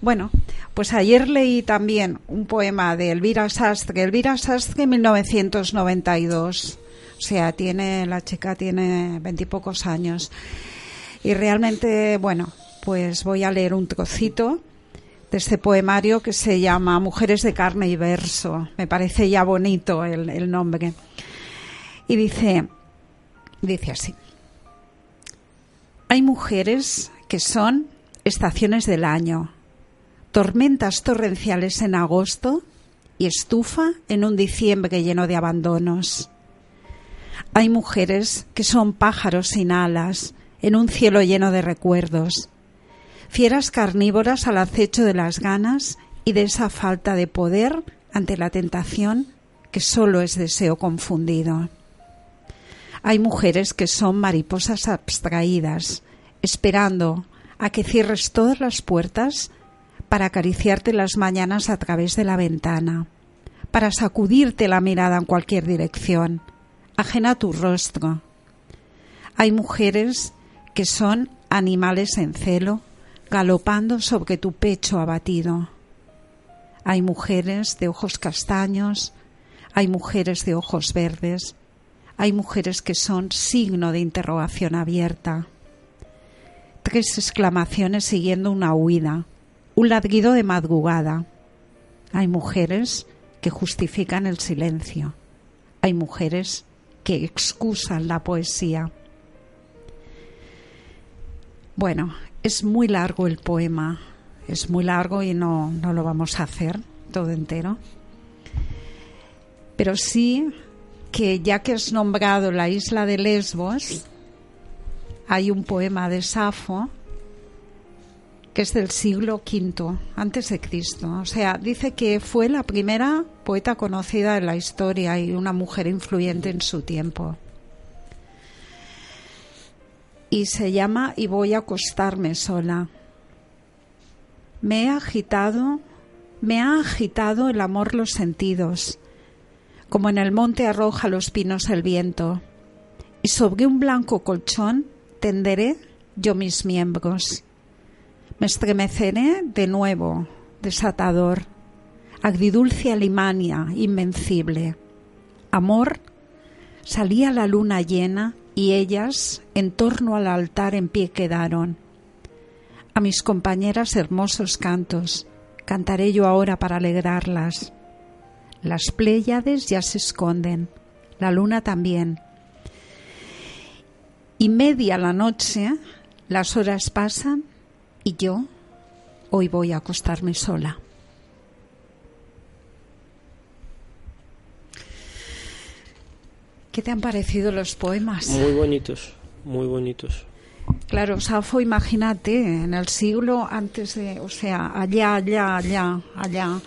Bueno, pues ayer leí también un poema de Elvira Sastre, Elvira Sastre 1992. O sea, tiene la chica tiene veintipocos años. Y realmente, bueno, pues voy a leer un trocito de este poemario que se llama Mujeres de carne y verso. Me parece ya bonito el, el nombre. Y dice, dice así. Hay mujeres que son estaciones del año, tormentas torrenciales en agosto y estufa en un diciembre lleno de abandonos. Hay mujeres que son pájaros sin alas en un cielo lleno de recuerdos, fieras carnívoras al acecho de las ganas y de esa falta de poder ante la tentación que solo es deseo confundido. Hay mujeres que son mariposas abstraídas, esperando a que cierres todas las puertas para acariciarte las mañanas a través de la ventana, para sacudirte la mirada en cualquier dirección, ajena a tu rostro. Hay mujeres que son animales en celo, galopando sobre tu pecho abatido. Hay mujeres de ojos castaños, hay mujeres de ojos verdes, hay mujeres que son signo de interrogación abierta. Tres exclamaciones siguiendo una huida, un ladrido de madrugada. Hay mujeres que justifican el silencio. Hay mujeres que excusan la poesía. Bueno, es muy largo el poema, es muy largo y no, no lo vamos a hacer todo entero. Pero sí que ya que has nombrado la isla de Lesbos, hay un poema de Safo que es del siglo V antes de Cristo. O sea, dice que fue la primera poeta conocida en la historia y una mujer influyente en su tiempo. Y se llama Y voy a acostarme sola. Me he agitado, me ha agitado el amor los sentidos, como en el monte arroja los pinos el viento, y sobre un blanco colchón tenderé yo mis miembros. Me estremeceré de nuevo, desatador, agridulce alimania, invencible. Amor, salía la luna llena y ellas en torno al altar en pie quedaron. A mis compañeras hermosos cantos cantaré yo ahora para alegrarlas. Las pléyades ya se esconden, la luna también. Y media la noche, las horas pasan y yo hoy voy a acostarme sola. ¿Qué te han parecido los poemas?
Muy bonitos, muy bonitos.
Claro, Safo, imagínate, en el siglo antes de, o sea, allá, allá, allá, allá.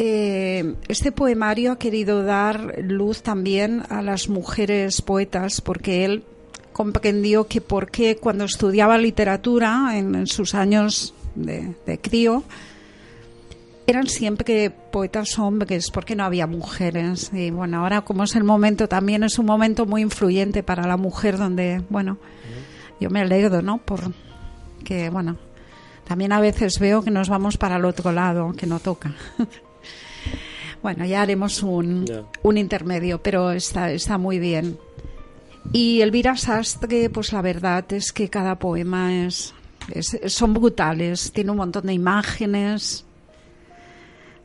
Eh, este poemario ha querido dar luz también a las mujeres poetas porque él comprendió que por qué cuando estudiaba literatura en, sus años de, de, crío eran siempre poetas hombres porque no había mujeres. Y bueno ahora como es el momento también es un momento muy influyente para la mujer donde bueno yo me alegro no por que bueno también a veces veo que nos vamos para el otro lado que no toca bueno ya haremos un, yeah. un intermedio pero está está muy bien y Elvira Sastre, pues la verdad es que cada poema es, es, son brutales, tiene un montón de imágenes.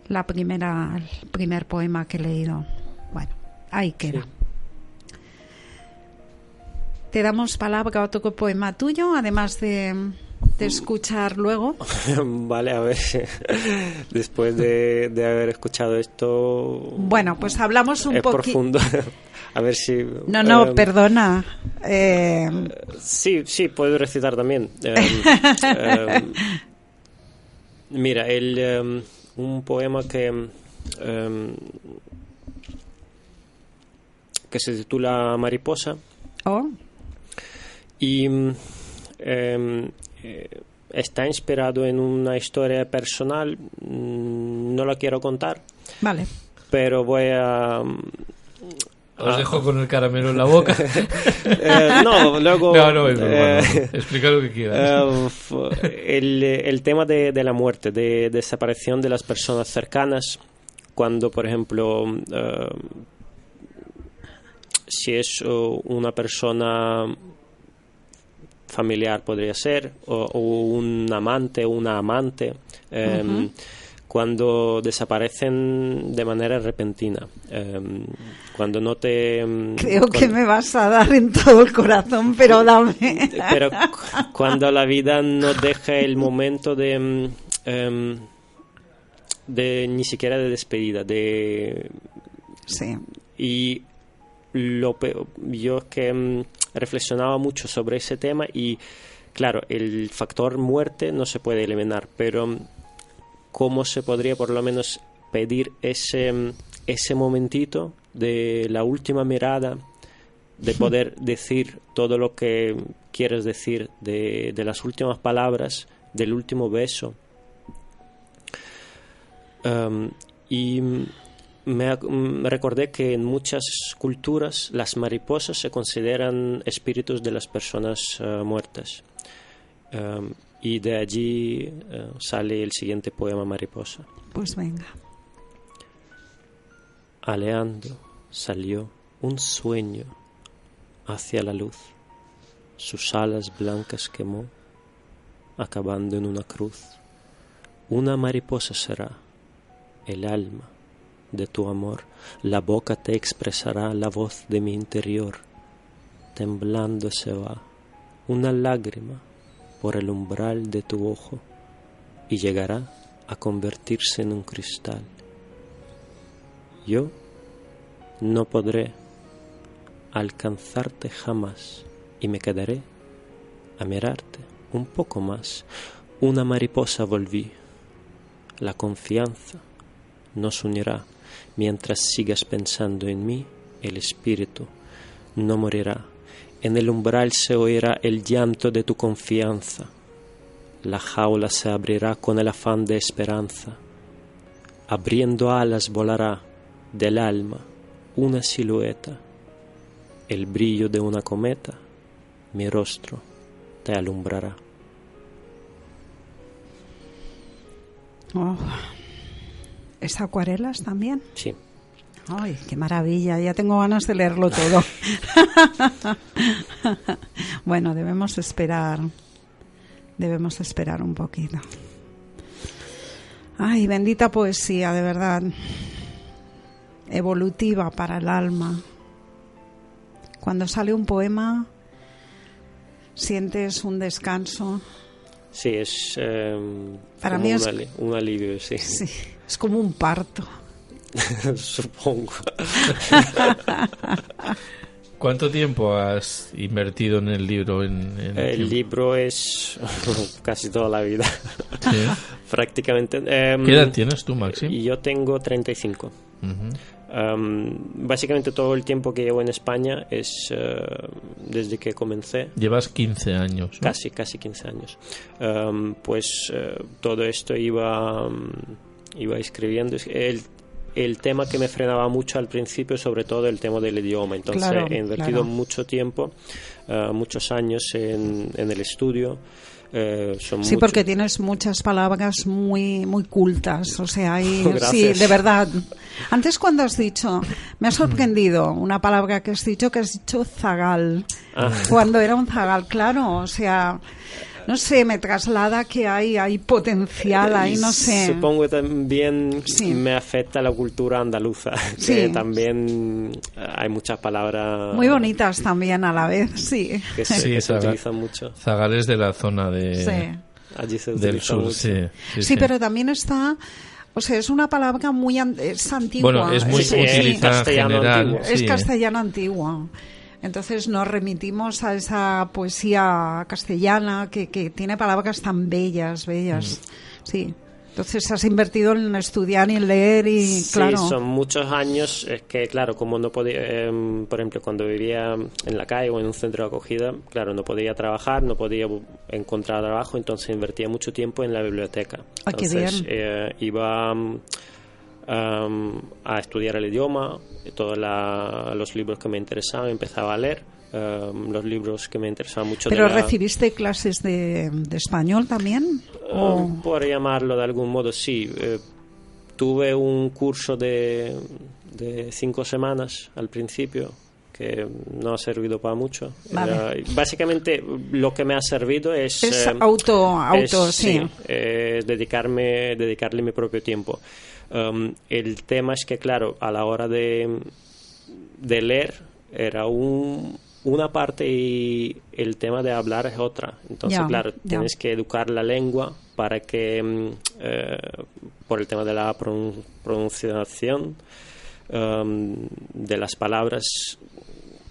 La primera, el primer poema que he leído. Bueno, ahí queda. Sí. Te damos palabra a otro poema tuyo, además de, de escuchar luego.
vale, a ver, después de, de, haber escuchado esto...
Bueno, pues hablamos un
poquito... profundo. a ver si...
No, no, eh, perdona. Eh...
Sí, sí, puedo recitar también. Eh, mira, el, un poema que, que se titula Mariposa.
Oh.
Y está inspirado en una historia personal, mm, no la quiero contar.
Vale.
Pero voy a
os dejo con el caramelo en la boca.
eh, no, luego.
No, no, es broma, eh, no. Explica lo que quieras.
Eh, el, el, tema de, de, la muerte, de, desaparición de las personas cercanas, cuando, por ejemplo, eh, si es una persona familiar, podría ser, o, o un amante, una amante. Uh -huh cuando desaparecen de manera repentina. Eh, cuando no te...
Creo cuando, que me vas a dar en todo el corazón, pero dame.
Pero cuando la vida no deja el momento de... De ni siquiera de despedida, de...
Sí.
Y lo peor, yo es que reflexionaba mucho sobre ese tema y claro, el factor muerte no se puede eliminar, pero cómo se podría por lo menos pedir ese, ese momentito de la última mirada, de poder decir todo lo que quieres decir, de, de las últimas palabras, del último beso. Um, y me, ac- me recordé que en muchas culturas las mariposas se consideran espíritus de las personas eh, muertas. Um, y de allí eh, sale el siguiente poema Mariposa.
Pues venga.
Aleando salió un sueño hacia la luz. Sus alas blancas quemó, acabando en una cruz. Una mariposa será el alma de tu amor. La boca te expresará la voz de mi interior. Temblando se va una lágrima por el umbral de tu ojo y llegará a convertirse en un cristal. Yo no podré alcanzarte jamás y me quedaré a mirarte un poco más. Una mariposa volví. La confianza nos unirá. Mientras sigas pensando en mí, el espíritu no morirá. En el umbral se oirá el llanto de tu confianza. La jaula se abrirá con el afán de esperanza. Abriendo alas volará del alma una silueta. El brillo de una cometa, mi rostro te alumbrará.
Oh. ¿Es acuarelas también?
Sí.
Ay, qué maravilla, ya tengo ganas de leerlo todo. bueno, debemos esperar. Debemos esperar un poquito. Ay, bendita poesía, de verdad. Evolutiva para el alma. Cuando sale un poema, sientes un descanso.
Sí, es eh,
Para mí
un,
es-
un alivio, sí.
Sí, es como un parto.
Supongo.
¿Cuánto tiempo has invertido en el libro? En, en
El
tiempo?
libro es casi toda la vida.
Sí.
Prácticamente. em,
¿Qué edad tienes tú, Maxi?
y Yo tengo 35.
Ujú.
Em, básicamente todo el tiempo que llevo en España es eh, desde que comencé.
Llevas 15 años. ¿no?
Casi, casi 15 años. Em, pues eh, todo esto iba, mm, iba escribiendo. Es- El, el tema que me frenaba mucho al principio, sobre todo el tema del idioma. Entonces
Claro,
he invertido
claro.
mucho tiempo, eh, muchos años en, en el estudio. Eh, son
Sí, porque tienes muchas palabras muy muy cultas, o sea, hay, sí, de verdad. Antes cuando has dicho, me ha sorprendido una palabra que has dicho que has dicho zagal.
Ah.
Cuando era un zagal, claro, o sea, no sé, me traslada que hay hay potencial ahí, no sé.
Supongo que también
Sí.
me afecta la cultura andaluza,
Sí.
que también hay muchas palabras
Muy bonitas también a la vez, sí.
que se,
Sí,
que se
zaga-
utilizan mucho.
Zagales de la zona de,
Sí.
Allí se
del sur,
mucho.
sí. Sí,
Sí,
sí.
pero también está, o sea, es una palabra muy an- es antigua.
Bueno, es muy
Sí, es
utilizada en
castellano
general.
antiguo.
Es
sí.
castellano antiguo. Entonces nos remitimos a esa poesía castellana que, que tiene palabras tan bellas, bellas.
Mm.
Sí. Entonces has invertido en estudiar y en leer y
Sí,
claro.
son muchos años es que, claro, como no podía, em, por ejemplo, cuando vivía en la calle o en un centro de acogida, claro, no podía trabajar, no podía encontrar trabajo, entonces invertía mucho tiempo en la biblioteca.
Ah, qué
Entonces,
bien.
eh, iba am, a estudiar el idioma, todos los libros que me interesaban, empezaba a leer los libros que me interesaban mucho. de
Pero
la-
recibiste clases de, de español también? ¿O-
Um, por llamarlo de algún modo, sí. Eh, tuve un curso de, de cinco semanas al principio que no ha servido para mucho.
Vale.
Era- básicamente lo que me ha servido es...
Es
eh,
auto- auto,
es,
sí.
eh, dedicarme, dedicarle mi propio tiempo. Um, el tema es que, claro, a la hora de, de leer era un, una parte y el tema de hablar es otra. Entonces, claro, tienes que educar la lengua para que, mm, eh, por el tema de la pronun- pronunciación um, de las palabras,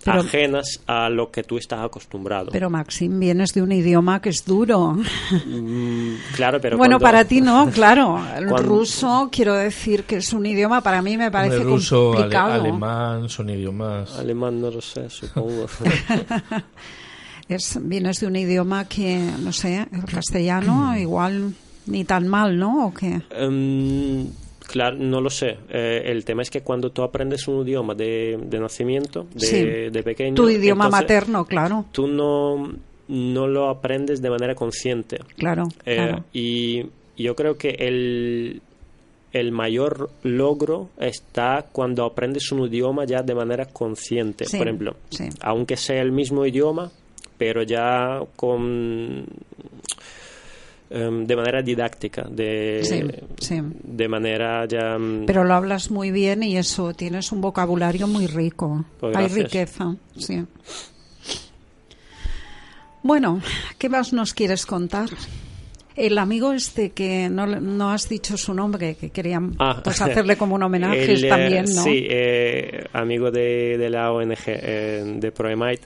Pero-
ajenas a lo que tú estás acostumbrado.
Pero Maxim, vienes de un idioma que es duro.
Mm, claro, pero
bueno,
cuando-
para ti no, claro. El
Cuando-
ruso, quiero decir que es un idioma, para mí me parece
Hombre, ruso, ale-
complicado.
alemán, son idiomas.
Alemán no lo sé, supongo.
Es, vienes de un idioma que, no sé, el
Mm.
castellano igual ni tan mal, ¿no? ¿O qué?
Em, claro, no lo sé. Eh, el tema es que cuando tú aprendes un idioma de, de nacimiento, de,
Sí.
de pequeño...
Tu idioma
entonces
materno, claro.
Tú no, no lo aprendes de manera consciente.
Claro,
Eh,
claro.
Y yo creo que el, el mayor logro está cuando aprendes un idioma ya de manera consciente.
Sí,
Por ejemplo,
sí.
aunque sea el mismo idioma, pero ya con em, de manera didáctica, de,
Sí, sí.
de manera ya... mm,
Pero lo hablas muy bien y eso, tienes un vocabulario muy rico.
Pues
Hay riqueza, sí. Bueno, ¿qué más nos quieres contar? El amigo este que no, no has dicho su nombre, que querían
Ah,
pues, hacerle como un homenaje
el, eh,
también, ¿no?
Sí, eh, amigo de, de la ONG eh, de Proemite,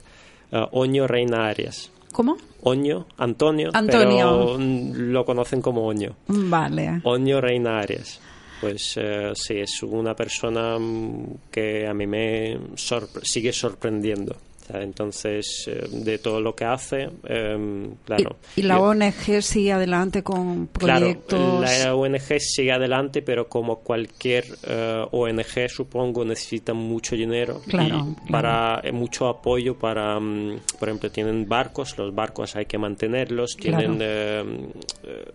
eh, Oño Reina Arias.
¿Cómo?
Oño, Antonio,
Antonio.
pero mm, lo conocen como Oño.
Vale.
Oño Reina Arias. Pues eh, sí, es una persona mm, que a mí me sorpre- sigue sorprendiendo. Entonces, eh, de todo lo que hace, em, claro.
Y la
yo-
ONG sigue adelante con
Claro,
proyectos.
la ONG sigue adelante, pero como cualquier eh, ONG, supongo, necesita mucho dinero
Claro,
y
claro.
para eh, mucho apoyo para, mm, por ejemplo, tienen barcos, los barcos hay que mantenerlos, tienen
Claro.
eh, eh,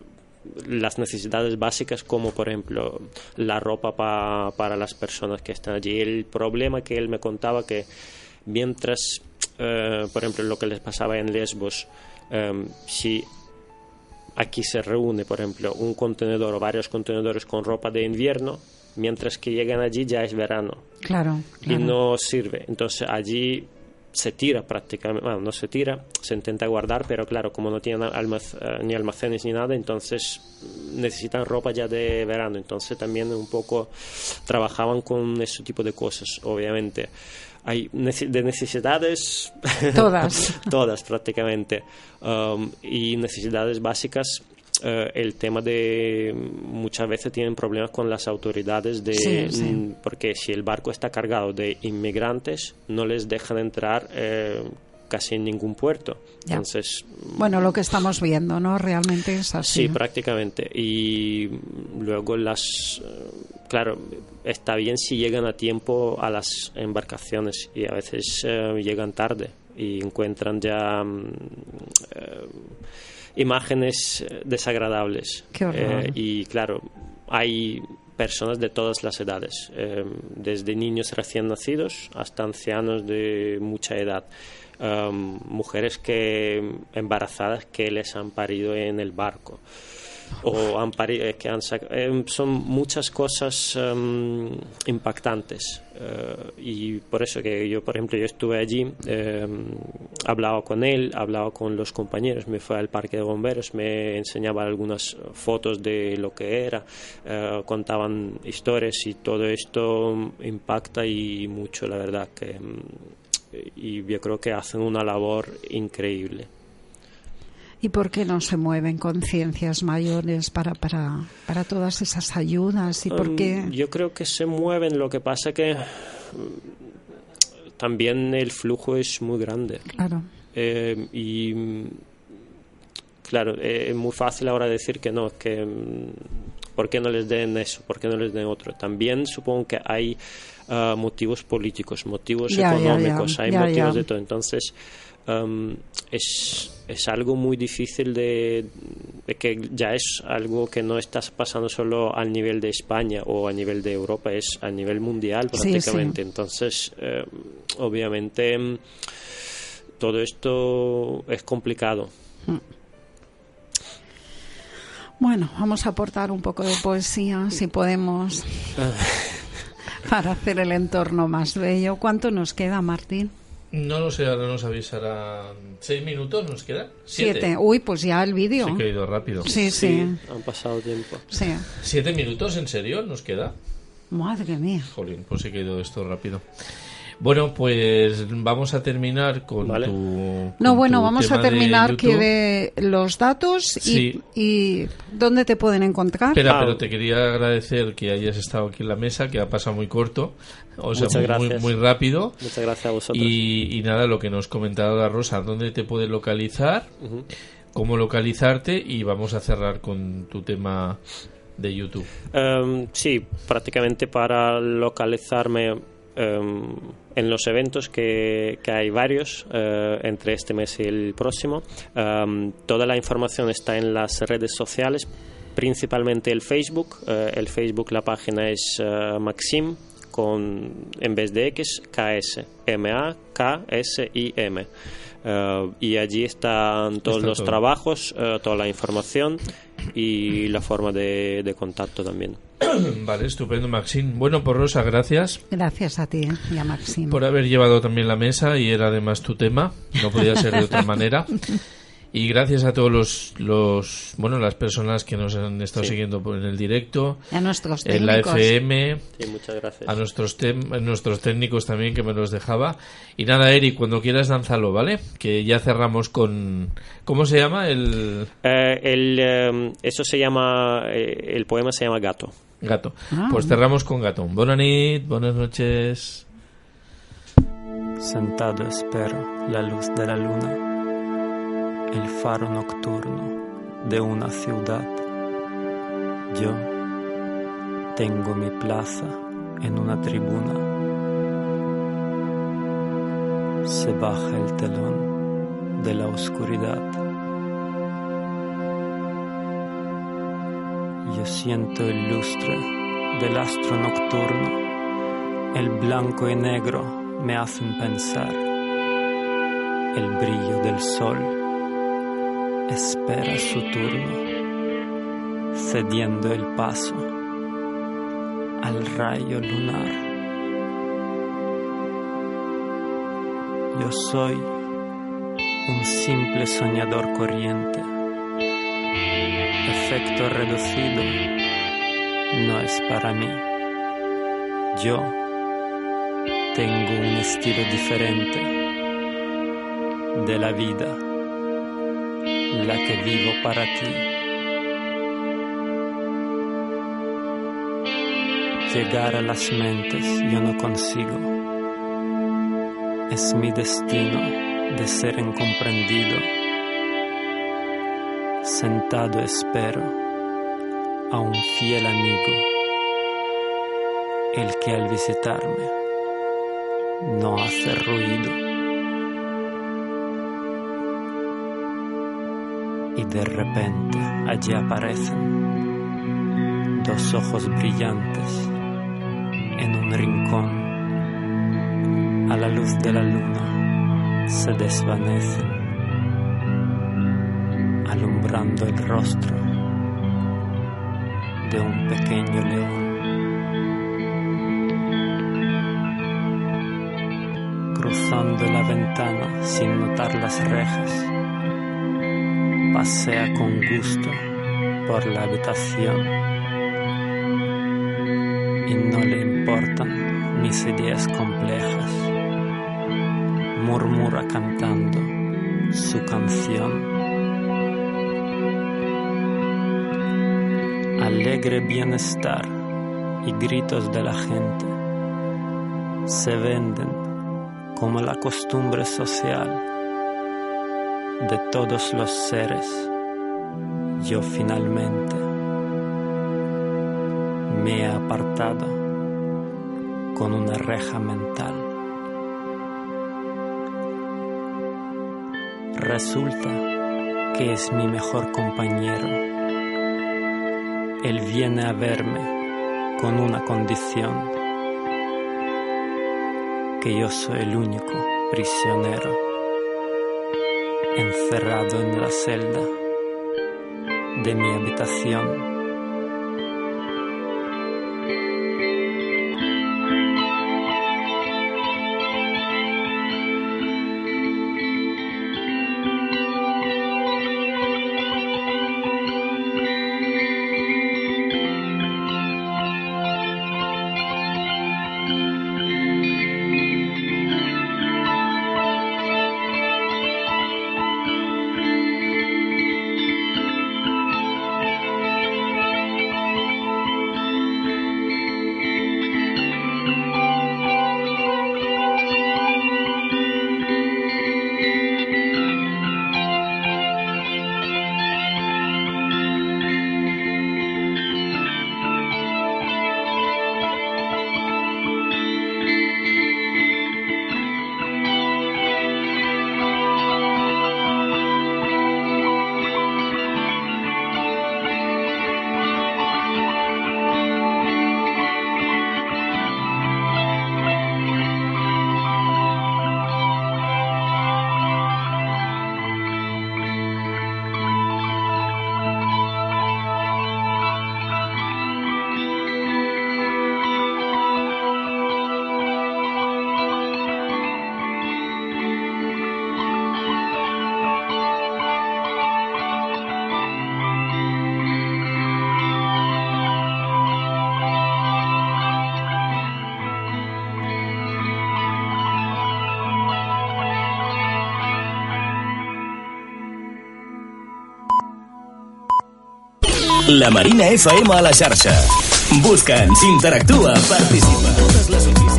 las necesidades básicas como por ejemplo la ropa pa- para las personas que están allí. El problema que él me contaba que mientras, eh, por ejemplo, lo que les pasaba en Lesbos, em, si aquí se reúne, por ejemplo, un contenedor o varios contenedores con ropa de invierno, mientras que llegan allí ya es verano
Claro,
y
claro.
no sirve. Entonces allí se tira prácticamente, bueno, no se tira, se intenta guardar, pero claro, como no tienen almac- eh, ni almacenes ni nada, entonces necesitan ropa ya de verano. Entonces también un poco trabajaban con ese tipo de cosas, obviamente. Hay de necesidades.
Todas.
todas prácticamente. Um, y necesidades básicas. eh, el tema de muchas veces tienen problemas con las autoridades de
Sí, sí.
mm, porque si el barco está cargado de inmigrantes no les dejan entrar eh, casi en ningún puerto
Ya.
entonces
Bueno, lo que estamos viendo, ¿no? Realmente es así.
Sí, prácticamente. Y luego las... eh, Claro, está bien si llegan a tiempo a las embarcaciones y a veces eh, llegan tarde y encuentran ya mm, eh, imágenes desagradables.
Qué horror.
Eh, y claro, hay personas de todas las edades, eh, desde niños recién nacidos hasta ancianos de mucha edad. Um, mujeres que embarazadas que les han parido en el barco. O han parido que han eh, son muchas cosas um, impactantes. Eh, y por eso que yo por ejemplo yo estuve allí eh, hablaba con él hablaba con los compañeros me fue al parque de bomberos me enseñaba algunas fotos de lo que era eh, contaban historias y todo esto impacta y mucho la verdad que y yo creo que hacen una labor increíble
¿Y por qué no se mueven conciencias mayores para, para, para todas esas ayudas? ¿Y por
Um,
qué?
Yo creo que se mueven, lo que pasa que mm, también el flujo es muy grande.
Claro.
Eh, y mm, claro, eh, es muy fácil ahora decir que no, que mm, ¿por qué no les den eso? ¿Por qué no les den otro? También supongo que hay motivos políticos, motivos
Ya, ya, ya,
económicos, hay motivos de todo. Entonces, um, es, es algo muy difícil de, de que ya es algo que no está pasando solo al nivel de España o a nivel de Europa, es a nivel mundial
Sí, sí.
prácticamente. Entonces, eh, obviamente, mm, todo esto es complicado.
Bueno, vamos a aportar un poco de poesía, si podemos, para hacer el entorno más bello. ¿Cuánto nos queda, Martín?
No lo sé, ahora nos avisarán. ¿Seis minutos nos queda?
Siete. Uy, pues ya el vídeo.
Sí que ha ido rápido.
Sí, sí.
Han pasado tiempo.
Sí.
¿Siete minutos? ¿En serio? ¿Nos queda?
Madre mía.
Jolín, pues ha ido esto rápido. Bueno, pues vamos a terminar con tu.
No,
con
bueno,
tu
vamos a terminar que de los datos y,
Sí.
y dónde te pueden encontrar.
Espera, pero te quería agradecer que hayas estado aquí en la mesa, que ha pasado muy corto, o sea,
Muchas
muy,
gracias.
muy rápido.
Muchas gracias a vosotros.
Y, y nada, lo que nos comentaba la Rosa, dónde te puedes localizar, cómo localizarte y vamos a cerrar con tu tema de YouTube.
Em, sí, prácticamente para localizarme em, en los eventos que, que hay varios eh, entre este mes y el próximo. Toda la información está en las redes sociales, principalmente el Facebook. Eh, el Facebook, la página es eh, Maxim con en vez de X, KS, M-A-K-S-I-M. Eh, y allí están todos
Está
los
todo.
trabajos, toda la información y la forma de, de contacto también.
vale, estupendo, Maxim. Bueno, por Rosa, gracias
Gracias a ti eh, y a Maxim.
por haber llevado también la mesa y era además tu tema, no podía ser de otra manera. Y gracias a todos los, los bueno, las personas que nos han estado
Sí.
siguiendo por- en el directo,
Y a nuestros
en la
técnicos.
FM,
Sí, muchas gracias.
a nuestros, tem- a nuestros técnicos también que me los dejaba. Y nada, Eric, cuando quieras danzalo, ¿vale? Que ya cerramos con... ¿Cómo se llama? El
Eh, el, em, eso se llama, eh, el poema se llama Gato.
Gato.
Ah.
Pues cerramos con gato. Buenas nit, buenas noches.
Sentado espero la luz de la luna, el faro nocturno de una ciudad. Yo tengo mi plaza en una tribuna. Se baja el telón de la oscuridad. Yo siento el lustre del astro nocturno. El blanco y negro me hacen pensar. El brillo del sol espera su turno, cediendo el paso al rayo lunar. Yo soy un simple soñador corriente. Efecto reducido no es para mí. Yo tengo un estilo diferente de la vida, la que vivo para ti. Llegar a las mentes yo no consigo. Es mi destino de ser incomprendido. Sentado espero a un fiel amigo, el que al visitarme no hace ruido. Y de repente allí aparecen dos ojos brillantes en un rincón. A la luz de la luna se desvanecen, alumbrando el rostro de un pequeño león. cruzando la ventana sin notar las rejas. Pasea con gusto por la habitación y no le importan mis ideas complejas. Murmura cantando su canción. Alegre bienestar y gritos de la gente se venden como la costumbre social de todos los seres, yo finalmente me he apartado con una reja mental. Resulta que es mi mejor compañero. Él viene a verme con una condición que yo soy el único prisionero encerrado en la celda de mi habitación.
La Marina FM a la xarxa. Busca'ns, interactua, participa.